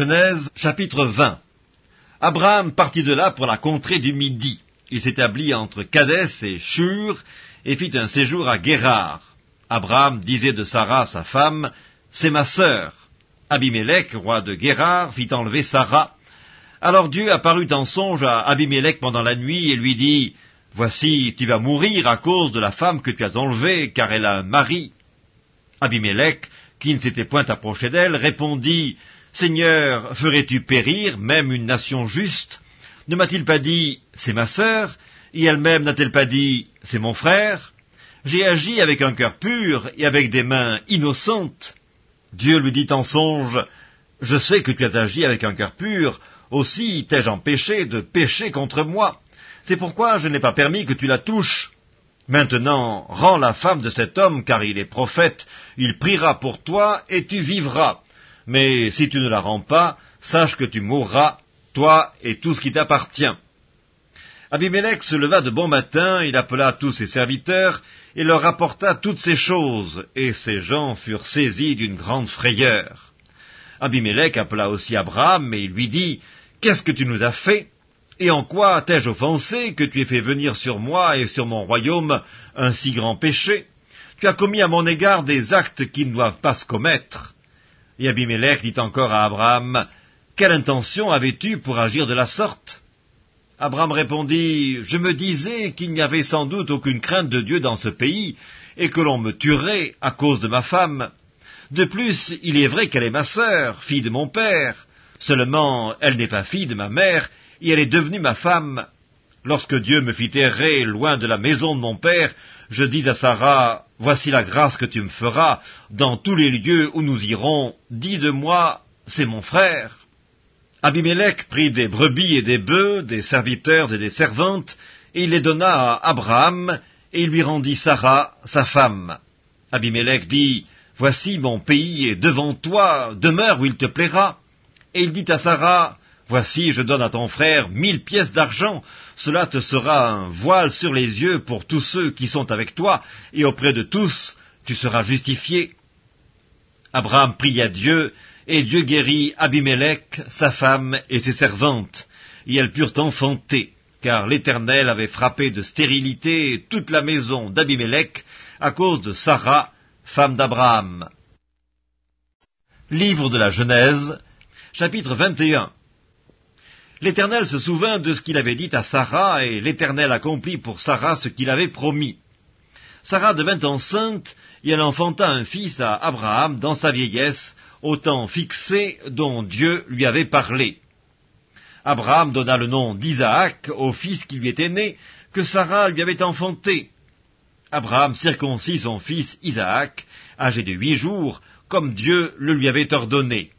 Genèse chapitre 20 Abraham partit de là pour la contrée du Midi. Il s'établit entre Cadès et Shur et fit un séjour à Guérard. Abraham disait de Sarah, sa femme, C'est ma sœur. Abimelech, roi de Guérard, fit enlever Sarah. Alors Dieu apparut en songe à Abimelech pendant la nuit et lui dit, Voici, tu vas mourir à cause de la femme que tu as enlevée, car elle a un mari. Abimelech, qui ne s'était point approché d'elle, répondit, Seigneur, ferais-tu périr même une nation juste? Ne m'a-t-il pas dit, c'est ma sœur, et elle-même n'a-t-elle pas dit, c'est mon frère? J'ai agi avec un cœur pur et avec des mains innocentes. Dieu lui dit en songe, Je sais que tu as agi avec un cœur pur, aussi t'ai-je empêché de pécher contre moi. C'est pourquoi je n'ai pas permis que tu la touches. Maintenant, rends la femme de cet homme, car il est prophète, il priera pour toi, et tu vivras. Mais si tu ne la rends pas, sache que tu mourras, toi et tout ce qui t'appartient. Abimelech se leva de bon matin, il appela tous ses serviteurs, et leur rapporta toutes ces choses, et ces gens furent saisis d'une grande frayeur. Abimelech appela aussi Abraham, et il lui dit, Qu'est-ce que tu nous as fait? Et en quoi t'ai-je offensé que tu aies fait venir sur moi et sur mon royaume un si grand péché? Tu as commis à mon égard des actes qui ne doivent pas se commettre. Et Abimelech dit encore à Abraham, Quelle intention avais-tu pour agir de la sorte? Abraham répondit, Je me disais qu'il n'y avait sans doute aucune crainte de Dieu dans ce pays, et que l'on me tuerait à cause de ma femme. De plus, il est vrai qu'elle est ma sœur, fille de mon père. Seulement, elle n'est pas fille de ma mère, et elle est devenue ma femme. Lorsque Dieu me fit errer loin de la maison de mon père, je dis à Sarah, Voici la grâce que tu me feras, dans tous les lieux où nous irons, dis de moi, c'est mon frère. Abimelech prit des brebis et des bœufs, des serviteurs et des servantes, et il les donna à Abraham, et il lui rendit Sarah, sa femme. Abimelech dit, Voici mon pays est devant toi, demeure où il te plaira. Et il dit à Sarah, Voici, je donne à ton frère mille pièces d'argent, cela te sera un voile sur les yeux pour tous ceux qui sont avec toi, et auprès de tous tu seras justifié. Abraham pria Dieu, et Dieu guérit Abimelech, sa femme et ses servantes, et elles purent enfanter, car l'Éternel avait frappé de stérilité toute la maison d'Abimelech à cause de Sarah, femme d'Abraham. Livre de la Genèse, chapitre 21 L'Éternel se souvint de ce qu'il avait dit à Sarah, et l'Éternel accomplit pour Sarah ce qu'il avait promis. Sarah devint enceinte, et elle enfanta un fils à Abraham dans sa vieillesse, au temps fixé dont Dieu lui avait parlé. Abraham donna le nom d'Isaac au fils qui lui était né, que Sarah lui avait enfanté. Abraham circoncit son fils Isaac, âgé de huit jours, comme Dieu le lui avait ordonné.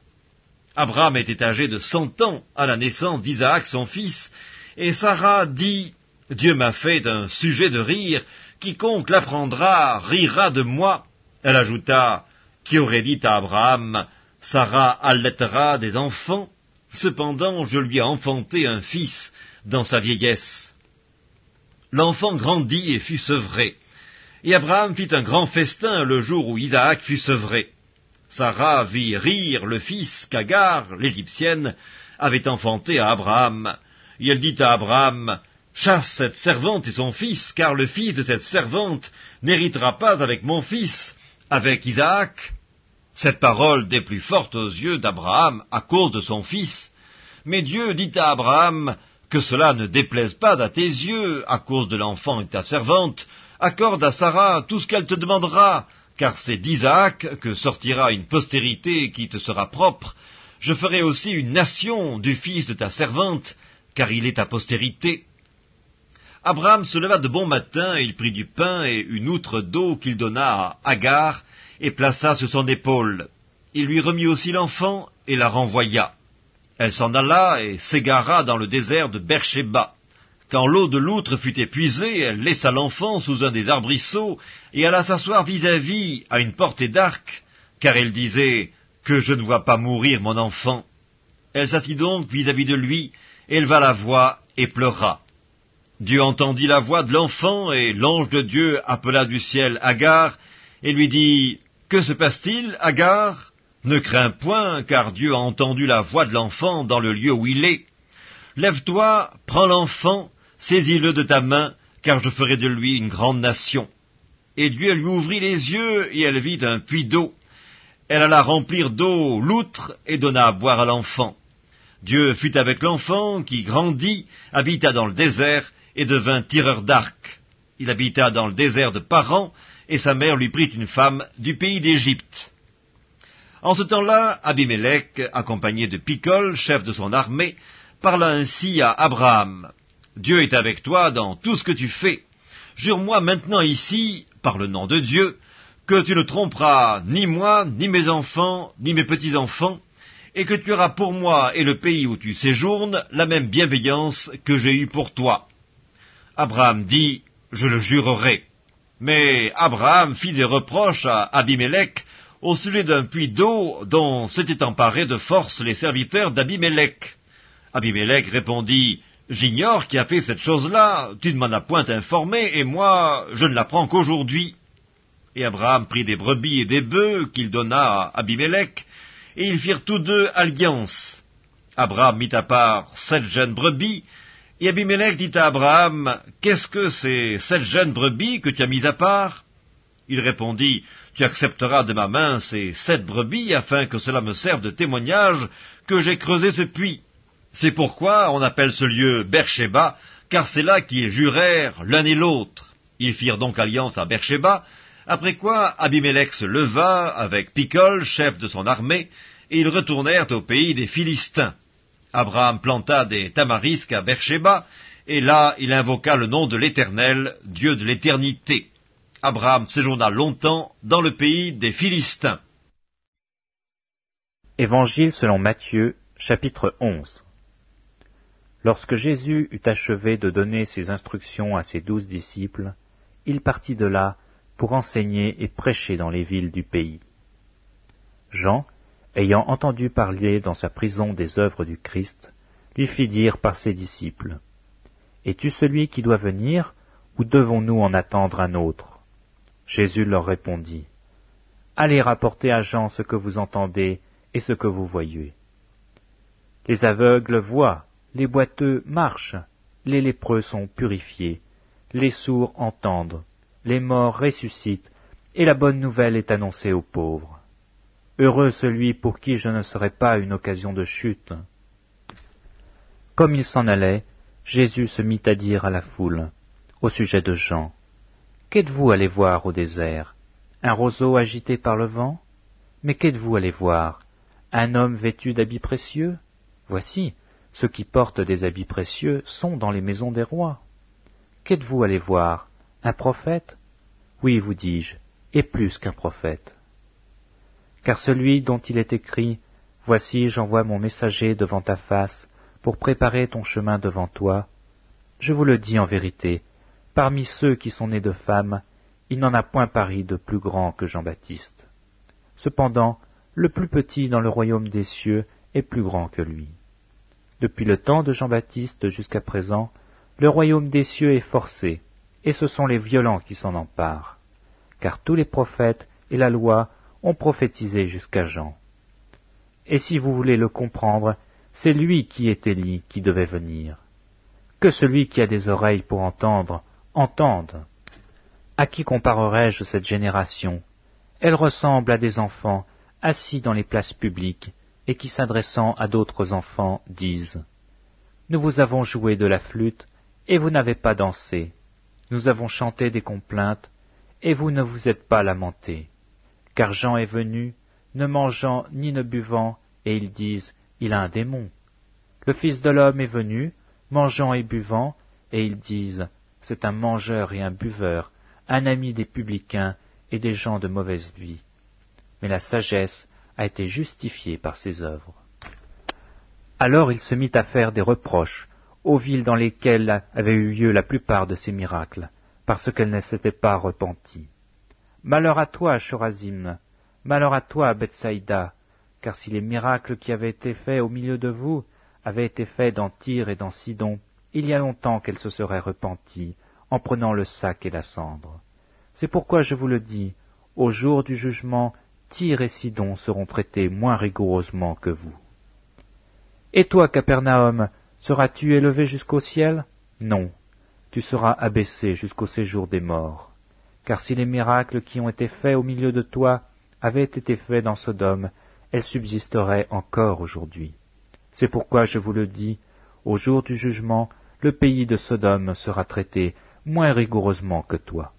Abraham était âgé de cent ans à la naissance d'Isaac son fils, et Sarah dit, Dieu m'a fait un sujet de rire, quiconque l'apprendra rira de moi. Elle ajouta, qui aurait dit à Abraham, Sarah allaitera des enfants, cependant je lui ai enfanté un fils dans sa vieillesse. L'enfant grandit et fut sevré, et Abraham fit un grand festin le jour où Isaac fut sevré. Sarah vit rire le fils qu'Agar, l'Égyptienne, avait enfanté à Abraham. Et elle dit à Abraham, Chasse cette servante et son fils, car le fils de cette servante n'héritera pas avec mon fils, avec Isaac. Cette parole des plus fortes aux yeux d'Abraham à cause de son fils. Mais Dieu dit à Abraham, que cela ne déplaise pas à tes yeux à cause de l'enfant et de ta servante, accorde à Sarah tout ce qu'elle te demandera, car c'est d'Isaac que sortira une postérité qui te sera propre. Je ferai aussi une nation du fils de ta servante, car il est ta postérité. Abraham se leva de bon matin, et il prit du pain et une outre d'eau qu'il donna à Agar, et plaça sur son épaule. Il lui remit aussi l'enfant, et la renvoya. Elle s'en alla et s'égara dans le désert de Beersheba. Quand l'eau de l'outre fut épuisée, elle laissa l'enfant sous un des arbrisseaux et alla s'asseoir vis-à-vis à une portée d'arc, car elle disait que je ne vois pas mourir mon enfant. Elle s'assit donc vis-à-vis de lui, éleva la voix et pleura. Dieu entendit la voix de l'enfant et l'ange de Dieu appela du ciel Agar et lui dit Que se passe-t-il, Agar? Ne crains point, car Dieu a entendu la voix de l'enfant dans le lieu où il est. Lève-toi, prends l'enfant, saisis-le de ta main, car je ferai de lui une grande nation. Et Dieu lui ouvrit les yeux, et elle vit un puits d'eau. Elle alla remplir d'eau l'outre et donna à boire à l'enfant. Dieu fut avec l'enfant, qui grandit, habita dans le désert, et devint tireur d'arc. Il habita dans le désert de Paran, et sa mère lui prit une femme du pays d'Égypte. En ce temps-là, Abimelech, accompagné de Picol, chef de son armée, parla ainsi à Abraham. Dieu est avec toi dans tout ce que tu fais. Jure-moi maintenant ici, par le nom de Dieu, que tu ne tromperas ni moi, ni mes enfants, ni mes petits-enfants, et que tu auras pour moi et le pays où tu séjournes la même bienveillance que j'ai eue pour toi. Abraham dit, Je le jurerai. Mais Abraham fit des reproches à Abimelech au sujet d'un puits d'eau dont s'étaient emparés de force les serviteurs d'Abimelech. Abimelech répondit, J'ignore qui a fait cette chose-là, tu ne m'en as point informé, et moi, je ne l'apprends qu'aujourd'hui. Et Abraham prit des brebis et des bœufs qu'il donna à Abimelech, et ils firent tous deux alliance. Abraham mit à part sept jeunes brebis, et Abimelech dit à Abraham, Qu'est-ce que ces sept jeunes brebis que tu as mis à part? Il répondit, Tu accepteras de ma main ces sept brebis, afin que cela me serve de témoignage que j'ai creusé ce puits. C'est pourquoi on appelle ce lieu Bercheba, car c'est là qu'ils jurèrent l'un et l'autre. Ils firent donc alliance à Bercheba, après quoi Abimelech se leva avec Picol, chef de son armée, et ils retournèrent au pays des Philistins. Abraham planta des tamarisques à Bercheba, et là il invoqua le nom de l'Éternel, Dieu de l'éternité. Abraham séjourna longtemps dans le pays des Philistins. Évangile selon Matthieu, chapitre 11 Lorsque Jésus eut achevé de donner ses instructions à ses douze disciples, il partit de là pour enseigner et prêcher dans les villes du pays. Jean, ayant entendu parler dans sa prison des œuvres du Christ, lui fit dire par ses disciples, Es-tu celui qui doit venir, ou devons-nous en attendre un autre? Jésus leur répondit, Allez rapporter à Jean ce que vous entendez et ce que vous voyez. Les aveugles voient, les boiteux marchent, les lépreux sont purifiés, les sourds entendent, les morts ressuscitent, et la bonne nouvelle est annoncée aux pauvres. Heureux celui pour qui je ne serai pas une occasion de chute. Comme il s'en allait, Jésus se mit à dire à la foule, au sujet de Jean, Qu'êtes-vous allé voir au désert? Un roseau agité par le vent? Mais qu'êtes-vous allé voir? Un homme vêtu d'habits précieux? Voici, ceux qui portent des habits précieux sont dans les maisons des rois. Qu'êtes-vous allé voir? Un prophète? Oui, vous dis-je, et plus qu'un prophète. Car celui dont il est écrit, Voici j'envoie mon messager devant ta face, pour préparer ton chemin devant toi, je vous le dis en vérité, parmi ceux qui sont nés de femmes, il n'en a point pari de plus grand que Jean-Baptiste. Cependant, le plus petit dans le royaume des cieux est plus grand que lui. Depuis le temps de Jean-Baptiste jusqu'à présent, le royaume des cieux est forcé, et ce sont les violents qui s'en emparent. Car tous les prophètes et la loi ont prophétisé jusqu'à Jean. Et si vous voulez le comprendre, c'est lui qui est Élie qui devait venir. Que celui qui a des oreilles pour entendre, entende. À qui comparerai-je cette génération? Elle ressemble à des enfants assis dans les places publiques, et qui s'adressant à d'autres enfants disent Nous vous avons joué de la flûte, et vous n'avez pas dansé. Nous avons chanté des complaintes, et vous ne vous êtes pas lamentés. Car Jean est venu, ne mangeant ni ne buvant, et ils disent Il a un démon. Le Fils de l'homme est venu, mangeant et buvant, et ils disent C'est un mangeur et un buveur, un ami des publicains et des gens de mauvaise vie. Mais la sagesse a été justifié par ses œuvres. Alors il se mit à faire des reproches aux villes dans lesquelles avaient eu lieu la plupart de ces miracles, parce qu'elles ne s'étaient pas repenties. Malheur à toi, Chorazim, malheur à toi, Bethsaïda, car si les miracles qui avaient été faits au milieu de vous avaient été faits dans Tyr et dans Sidon, il y a longtemps qu'elles se seraient repenties, en prenant le sac et la cendre. C'est pourquoi je vous le dis, au jour du jugement, Tyr et Sidon seront traités moins rigoureusement que vous. Et toi, Capernaum, seras-tu élevé jusqu'au ciel? Non, tu seras abaissé jusqu'au séjour des morts. Car si les miracles qui ont été faits au milieu de toi avaient été faits dans Sodome, elles subsisteraient encore aujourd'hui. C'est pourquoi je vous le dis, au jour du jugement, le pays de Sodome sera traité moins rigoureusement que toi.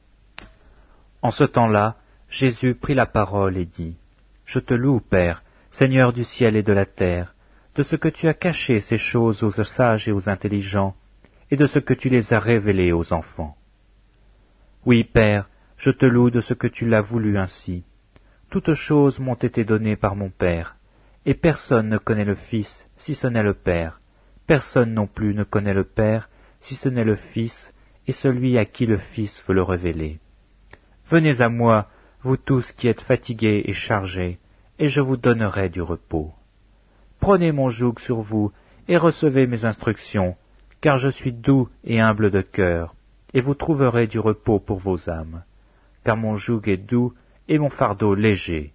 En ce temps-là, Jésus prit la parole et dit, Je te loue, Père, Seigneur du ciel et de la terre, de ce que tu as caché ces choses aux sages et aux intelligents, et de ce que tu les as révélées aux enfants. Oui, Père, je te loue de ce que tu l'as voulu ainsi. Toutes choses m'ont été données par mon Père, et personne ne connaît le Fils si ce n'est le Père. Personne non plus ne connaît le Père si ce n'est le Fils et celui à qui le Fils veut le révéler. Venez à moi, vous tous qui êtes fatigués et chargés, et je vous donnerai du repos. Prenez mon joug sur vous, et recevez mes instructions, car je suis doux et humble de cœur, et vous trouverez du repos pour vos âmes car mon joug est doux et mon fardeau léger.